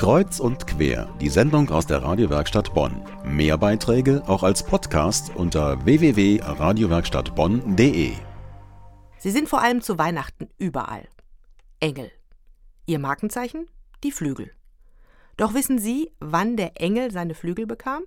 Kreuz und quer, die Sendung aus der Radiowerkstatt Bonn. Mehr Beiträge auch als Podcast unter www.radiowerkstattbonn.de. Sie sind vor allem zu Weihnachten überall. Engel. Ihr Markenzeichen? Die Flügel. Doch wissen Sie, wann der Engel seine Flügel bekam?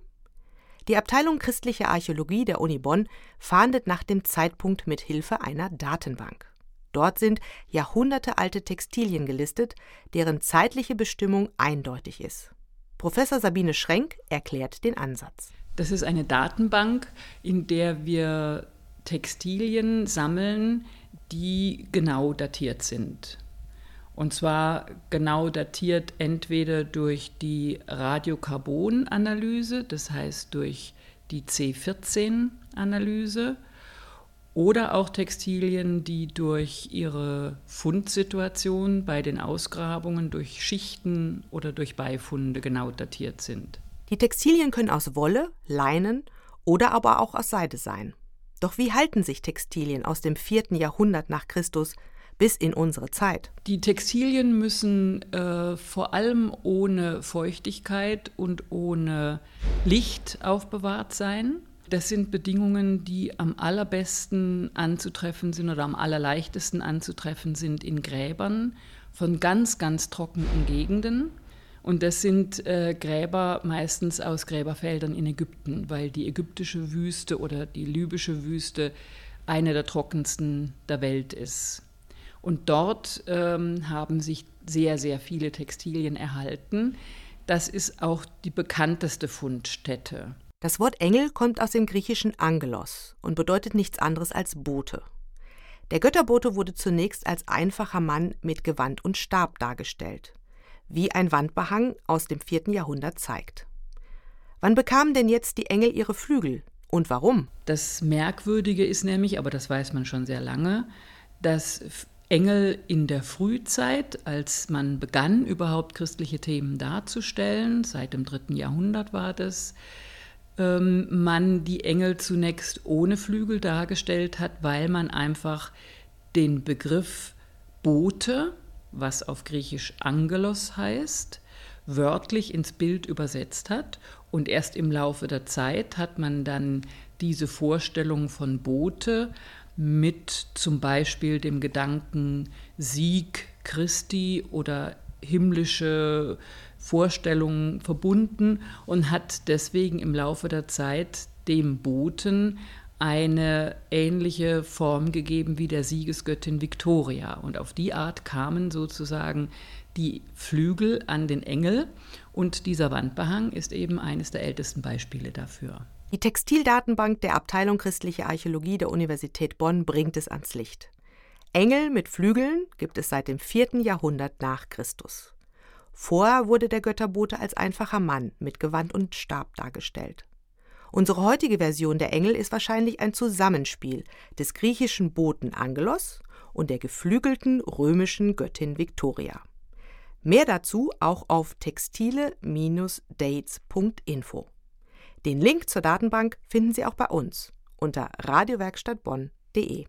Die Abteilung Christliche Archäologie der Uni Bonn fahndet nach dem Zeitpunkt mit Hilfe einer Datenbank. Dort sind jahrhundertealte Textilien gelistet, deren zeitliche Bestimmung eindeutig ist. Professor Sabine Schrenk erklärt den Ansatz. Das ist eine Datenbank, in der wir Textilien sammeln, die genau datiert sind. Und zwar genau datiert entweder durch die Radiokarbonanalyse, das heißt durch die C14-Analyse, oder auch Textilien, die durch ihre Fundsituation bei den Ausgrabungen durch Schichten oder durch Beifunde genau datiert sind. Die Textilien können aus Wolle, Leinen oder aber auch aus Seide sein. Doch wie halten sich Textilien aus dem vierten Jahrhundert nach Christus bis in unsere Zeit? Die Textilien müssen äh, vor allem ohne Feuchtigkeit und ohne Licht aufbewahrt sein. Das sind Bedingungen, die am allerbesten anzutreffen sind oder am allerleichtesten anzutreffen sind in Gräbern von ganz, ganz trockenen Gegenden. Und das sind äh, Gräber meistens aus Gräberfeldern in Ägypten, weil die ägyptische Wüste oder die libysche Wüste eine der trockensten der Welt ist. Und dort ähm, haben sich sehr, sehr viele Textilien erhalten. Das ist auch die bekannteste Fundstätte. Das Wort Engel kommt aus dem griechischen Angelos und bedeutet nichts anderes als Bote. Der Götterbote wurde zunächst als einfacher Mann mit Gewand und Stab dargestellt, wie ein Wandbehang aus dem vierten Jahrhundert zeigt. Wann bekamen denn jetzt die Engel ihre Flügel und warum? Das Merkwürdige ist nämlich, aber das weiß man schon sehr lange, dass Engel in der Frühzeit, als man begann, überhaupt christliche Themen darzustellen, seit dem dritten Jahrhundert war das, man die Engel zunächst ohne Flügel dargestellt hat, weil man einfach den Begriff Bote, was auf Griechisch Angelos heißt, wörtlich ins Bild übersetzt hat. Und erst im Laufe der Zeit hat man dann diese Vorstellung von Bote mit zum Beispiel dem Gedanken Sieg Christi oder himmlische Vorstellungen verbunden und hat deswegen im Laufe der Zeit dem Boten eine ähnliche Form gegeben wie der Siegesgöttin Victoria. Und auf die Art kamen sozusagen die Flügel an den Engel und dieser Wandbehang ist eben eines der ältesten Beispiele dafür. Die Textildatenbank der Abteilung Christliche Archäologie der Universität Bonn bringt es ans Licht. Engel mit Flügeln gibt es seit dem 4. Jahrhundert nach Christus. Vorher wurde der Götterbote als einfacher Mann mit Gewand und Stab dargestellt. Unsere heutige Version der Engel ist wahrscheinlich ein Zusammenspiel des griechischen Boten Angelos und der geflügelten römischen Göttin Victoria. Mehr dazu auch auf textile-dates.info. Den Link zur Datenbank finden Sie auch bei uns unter radiowerkstattbonn.de.